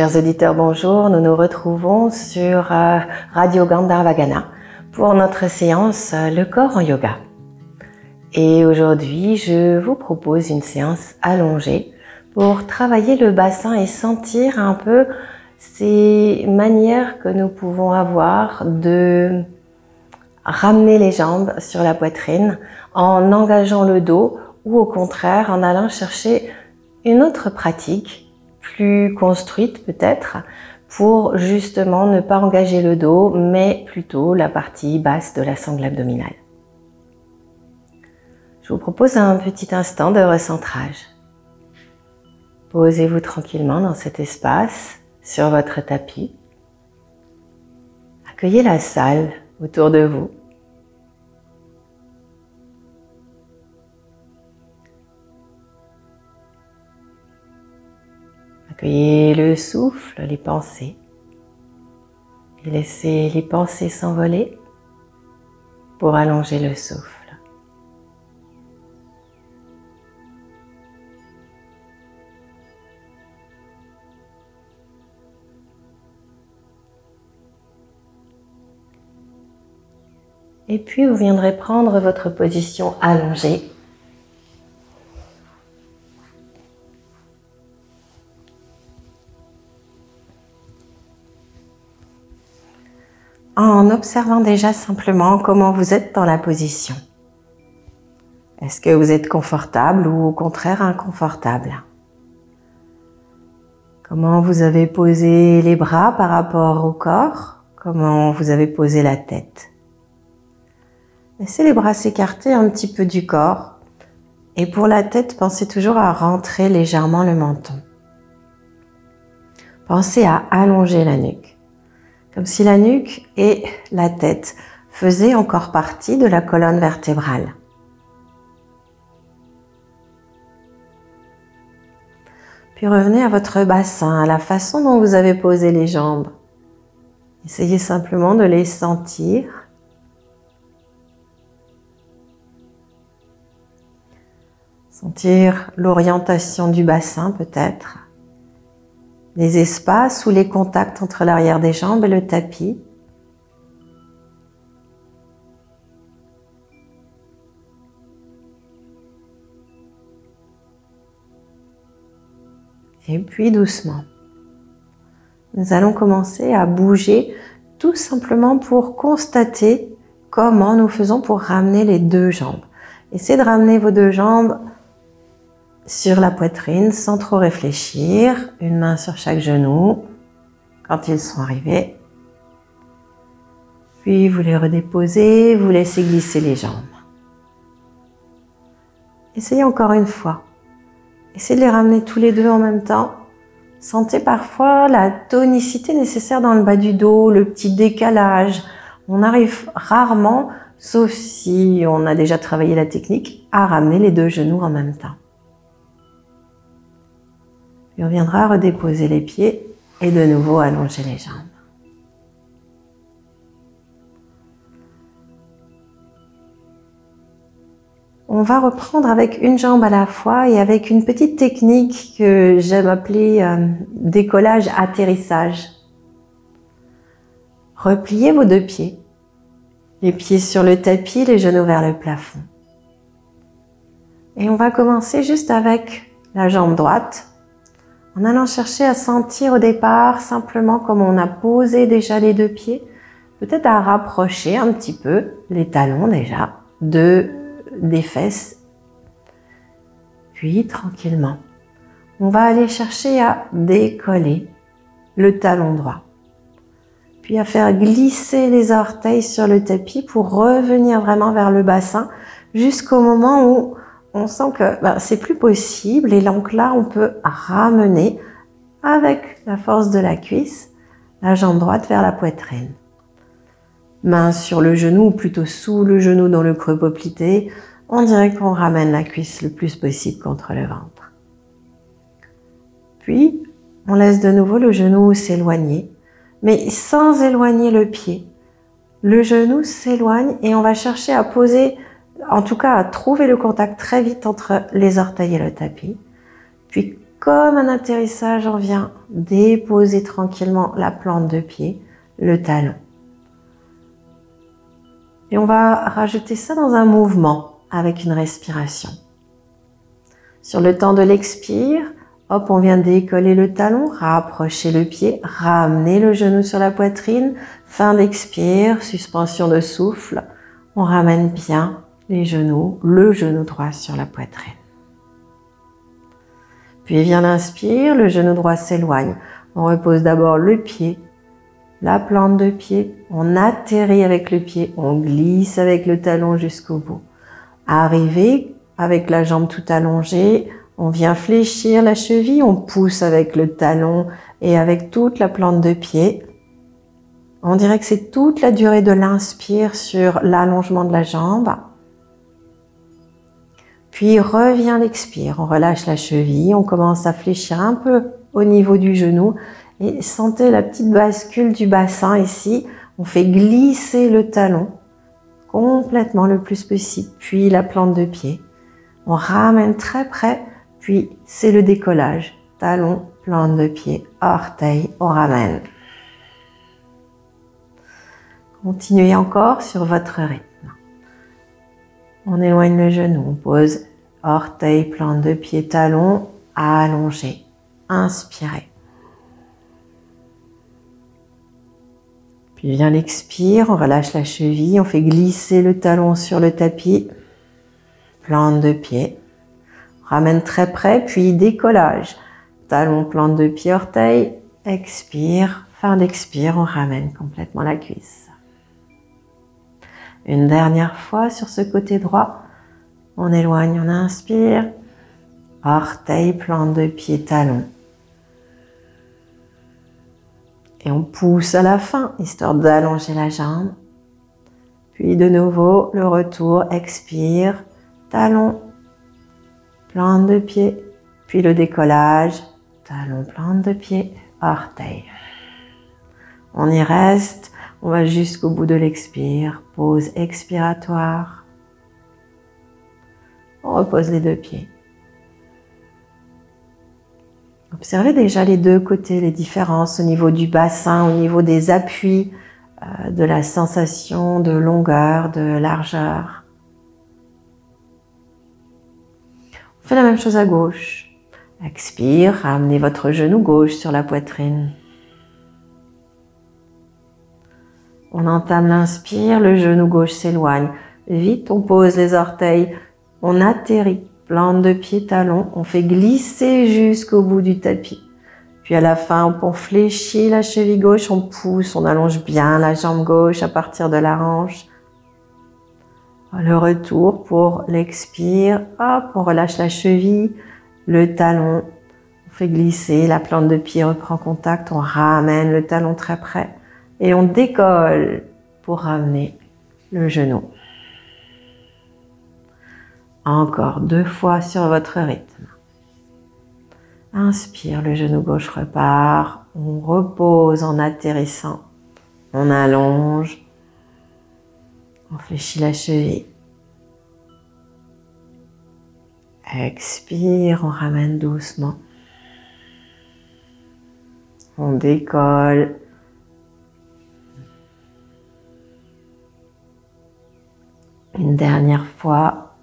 Chers auditeurs, bonjour. Nous nous retrouvons sur euh, Radio Gandharvagana pour notre séance euh, Le corps en yoga. Et aujourd'hui, je vous propose une séance allongée pour travailler le bassin et sentir un peu ces manières que nous pouvons avoir de ramener les jambes sur la poitrine en engageant le dos ou au contraire en allant chercher une autre pratique plus construite peut-être pour justement ne pas engager le dos mais plutôt la partie basse de la sangle abdominale. Je vous propose un petit instant de recentrage. Posez-vous tranquillement dans cet espace sur votre tapis. Accueillez la salle autour de vous. Accueillez le souffle, les pensées. Et laissez les pensées s'envoler pour allonger le souffle. Et puis vous viendrez prendre votre position allongée observant déjà simplement comment vous êtes dans la position. Est-ce que vous êtes confortable ou au contraire inconfortable? Comment vous avez posé les bras par rapport au corps? Comment vous avez posé la tête? Laissez les bras s'écarter un petit peu du corps. Et pour la tête, pensez toujours à rentrer légèrement le menton. Pensez à allonger la nuque comme si la nuque et la tête faisaient encore partie de la colonne vertébrale. Puis revenez à votre bassin, à la façon dont vous avez posé les jambes. Essayez simplement de les sentir. Sentir l'orientation du bassin peut-être les espaces ou les contacts entre l'arrière des jambes et le tapis. Et puis doucement, nous allons commencer à bouger tout simplement pour constater comment nous faisons pour ramener les deux jambes. Essayez de ramener vos deux jambes sur la poitrine sans trop réfléchir, une main sur chaque genou quand ils sont arrivés. Puis vous les redéposez, vous laissez glisser les jambes. Essayez encore une fois. Essayez de les ramener tous les deux en même temps. Sentez parfois la tonicité nécessaire dans le bas du dos, le petit décalage. On arrive rarement, sauf si on a déjà travaillé la technique, à ramener les deux genoux en même temps on viendra redéposer les pieds et de nouveau allonger les jambes. On va reprendre avec une jambe à la fois et avec une petite technique que j'aime appeler euh, décollage-atterrissage. Repliez vos deux pieds, les pieds sur le tapis, les genoux vers le plafond. Et on va commencer juste avec la jambe droite en allant chercher à sentir au départ simplement comme on a posé déjà les deux pieds, peut-être à rapprocher un petit peu les talons déjà de des fesses. Puis tranquillement, on va aller chercher à décoller le talon droit. Puis à faire glisser les orteils sur le tapis pour revenir vraiment vers le bassin jusqu'au moment où on sent que ben, c'est plus possible et donc on peut ramener avec la force de la cuisse la jambe droite vers la poitrine. Main sur le genou ou plutôt sous le genou dans le creux poplité, on dirait qu'on ramène la cuisse le plus possible contre le ventre. Puis on laisse de nouveau le genou s'éloigner, mais sans éloigner le pied. Le genou s'éloigne et on va chercher à poser en tout cas à trouver le contact très vite entre les orteils et le tapis. Puis comme un atterrissage, on vient déposer tranquillement la plante de pied, le talon. Et on va rajouter ça dans un mouvement avec une respiration. Sur le temps de l'expire, hop, on vient décoller le talon, rapprocher le pied, ramener le genou sur la poitrine. Fin d'expire, suspension de souffle. On ramène bien les genoux, le genou droit sur la poitrine. Puis vient l'inspire, le genou droit s'éloigne. On repose d'abord le pied, la plante de pied, on atterrit avec le pied, on glisse avec le talon jusqu'au bout. Arrivé avec la jambe tout allongée, on vient fléchir la cheville, on pousse avec le talon et avec toute la plante de pied. On dirait que c'est toute la durée de l'inspire sur l'allongement de la jambe. Puis revient l'expire, on relâche la cheville, on commence à fléchir un peu au niveau du genou et sentez la petite bascule du bassin ici. On fait glisser le talon complètement le plus possible, puis la plante de pied. On ramène très près, puis c'est le décollage. Talon, plante de pied, orteil, on ramène. Continuez encore sur votre rythme. On éloigne le genou, on pose orteil, plante de pied, talon, allongé. Inspirez. Puis vient l'expire, on relâche la cheville, on fait glisser le talon sur le tapis, plante de pied. ramène très près, puis décollage. Talon, plante de pied, orteil, expire. Fin d'expire, on ramène complètement la cuisse. Une dernière fois sur ce côté droit. On éloigne, on inspire. Orteil, plante de pied, talon. Et on pousse à la fin, histoire d'allonger la jambe. Puis de nouveau, le retour, expire, talon, plante de pied. Puis le décollage, talon, plante de pied, orteil. On y reste on va jusqu'au bout de l'expire, pause expiratoire. On repose les deux pieds. Observez déjà les deux côtés, les différences au niveau du bassin, au niveau des appuis, euh, de la sensation de longueur, de largeur. On fait la même chose à gauche. Expire, ramenez votre genou gauche sur la poitrine. On entame l'inspire, le genou gauche s'éloigne. Vite, on pose les orteils, on atterrit, plante de pied, talon, on fait glisser jusqu'au bout du tapis. Puis à la fin, on fléchit la cheville gauche, on pousse, on allonge bien la jambe gauche à partir de la hanche. Le retour pour l'expire, hop, on relâche la cheville, le talon, on fait glisser, la plante de pied reprend contact, on ramène le talon très près et on décolle pour ramener le genou. Encore deux fois sur votre rythme. Inspire, le genou gauche repart. On repose en atterrissant. On allonge. On fléchit la cheville. Expire, on ramène doucement. On décolle. Une dernière fois.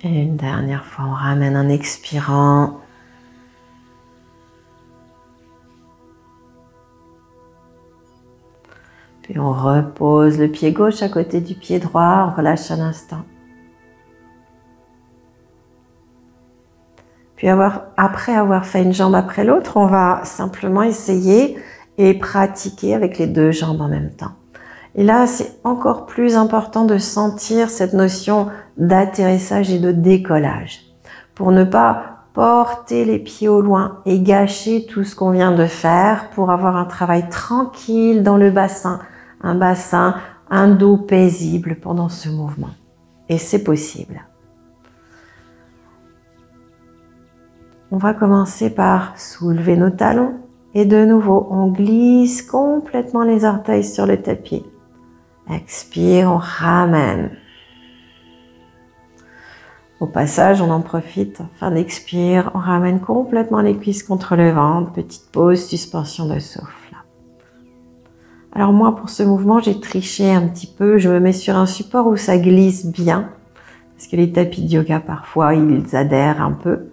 Et une dernière fois, on ramène en expirant. Puis on repose le pied gauche à côté du pied droit, on relâche un instant. Puis après avoir fait une jambe après l'autre, on va simplement essayer et pratiquer avec les deux jambes en même temps. Et là, c'est encore plus important de sentir cette notion d'atterrissage et de décollage pour ne pas porter les pieds au loin et gâcher tout ce qu'on vient de faire pour avoir un travail tranquille dans le bassin, un bassin, un dos paisible pendant ce mouvement. Et c'est possible. On va commencer par soulever nos talons Et de nouveau, on glisse complètement les orteils sur le tapis. Expire, on ramène. Au passage, on en profite. Fin d'expire, on ramène complètement les cuisses contre le ventre. Petite pause, suspension de souffle. Alors moi, pour ce mouvement, j'ai triché un petit peu. Je me mets sur un support où ça glisse bien. Parce que les tapis de yoga, parfois, ils adhèrent un peu.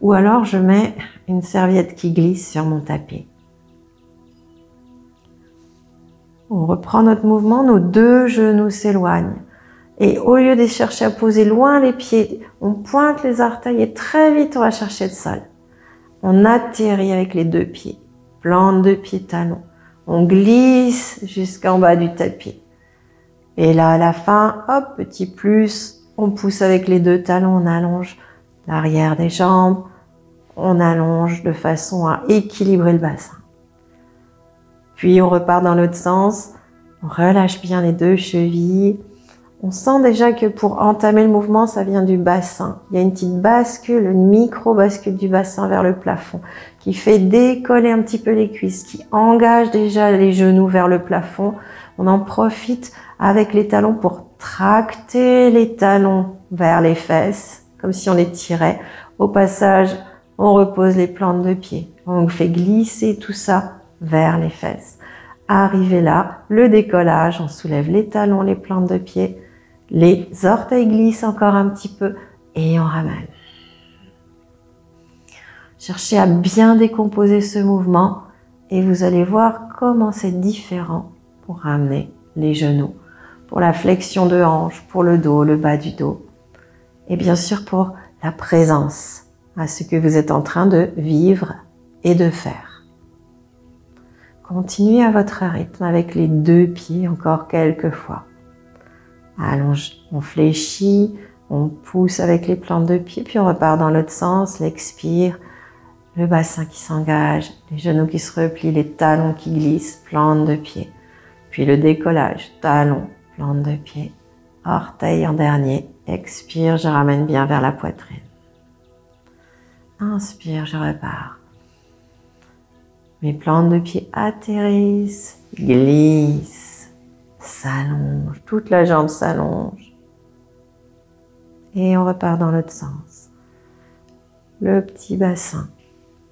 Ou alors, je mets une serviette qui glisse sur mon tapis. On reprend notre mouvement, nos deux genoux s'éloignent. Et au lieu de chercher à poser loin les pieds, on pointe les orteils et très vite on va chercher le sol. On atterrit avec les deux pieds. Plante de pieds talons. On glisse jusqu'en bas du tapis. Et là, à la fin, hop, petit plus, on pousse avec les deux talons, on allonge l'arrière des jambes, on allonge de façon à équilibrer le bassin. Puis on repart dans l'autre sens, on relâche bien les deux chevilles. On sent déjà que pour entamer le mouvement, ça vient du bassin. Il y a une petite bascule, une micro-bascule du bassin vers le plafond qui fait décoller un petit peu les cuisses, qui engage déjà les genoux vers le plafond. On en profite avec les talons pour tracter les talons vers les fesses, comme si on les tirait. Au passage, on repose les plantes de pied. On fait glisser tout ça vers les fesses. Arrivé là, le décollage, on soulève les talons, les plantes de pied, les orteils glissent encore un petit peu et on ramène. Cherchez à bien décomposer ce mouvement et vous allez voir comment c'est différent pour ramener les genoux, pour la flexion de hanche, pour le dos, le bas du dos et bien sûr pour la présence à ce que vous êtes en train de vivre et de faire. Continuez à votre rythme avec les deux pieds encore quelques fois. Allonge, on fléchit, on pousse avec les plantes de pied, puis on repart dans l'autre sens, l'expire, le bassin qui s'engage, les genoux qui se replient, les talons qui glissent, plantes de pied. Puis le décollage, talons, plantes de pied, orteil en dernier, expire, je ramène bien vers la poitrine. Inspire, je repars. Mes plantes de pied atterrissent, glissent, s'allongent, toute la jambe s'allonge. Et on repart dans l'autre sens. Le petit bassin,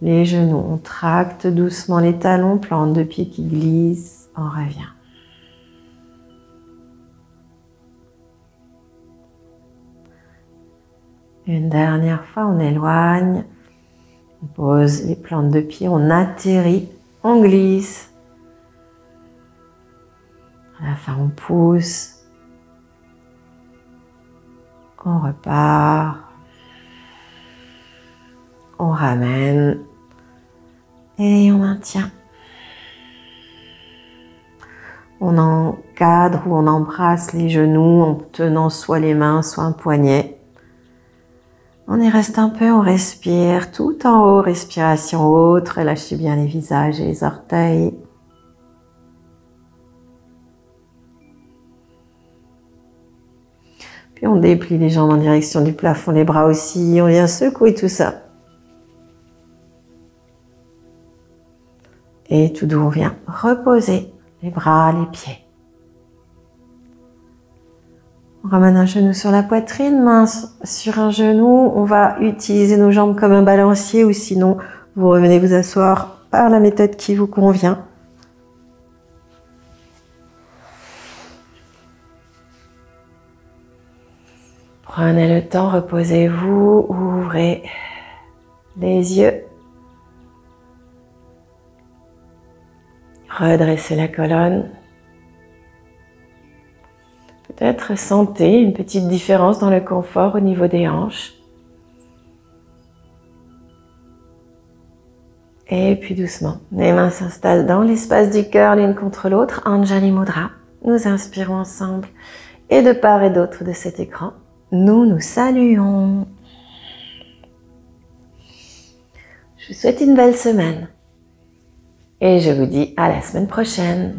les genoux, on tracte doucement les talons, plantes de pied qui glissent, on revient. Une dernière fois, on éloigne on pose les plantes de pied, on atterrit, on glisse. À la fin, on pousse. On repart. On ramène. Et on maintient. On encadre ou on embrasse les genoux en tenant soit les mains, soit un poignet. On y reste un peu, on respire tout en haut, respiration haute, relâchez bien les visages et les orteils. Puis on déplie les jambes en direction du plafond, les bras aussi, on vient secouer tout ça. Et tout doux, on vient reposer les bras, les pieds. On ramène un genou sur la poitrine, main sur un genou. On va utiliser nos jambes comme un balancier ou sinon vous revenez vous asseoir par la méthode qui vous convient. Prenez le temps, reposez-vous, ouvrez les yeux. Redressez la colonne. Peut-être sentez une petite différence dans le confort au niveau des hanches. Et puis doucement, les mains s'installent dans l'espace du cœur l'une contre l'autre, Anjali Mudra. Nous inspirons ensemble et de part et d'autre de cet écran, nous nous saluons. Je vous souhaite une belle semaine et je vous dis à la semaine prochaine.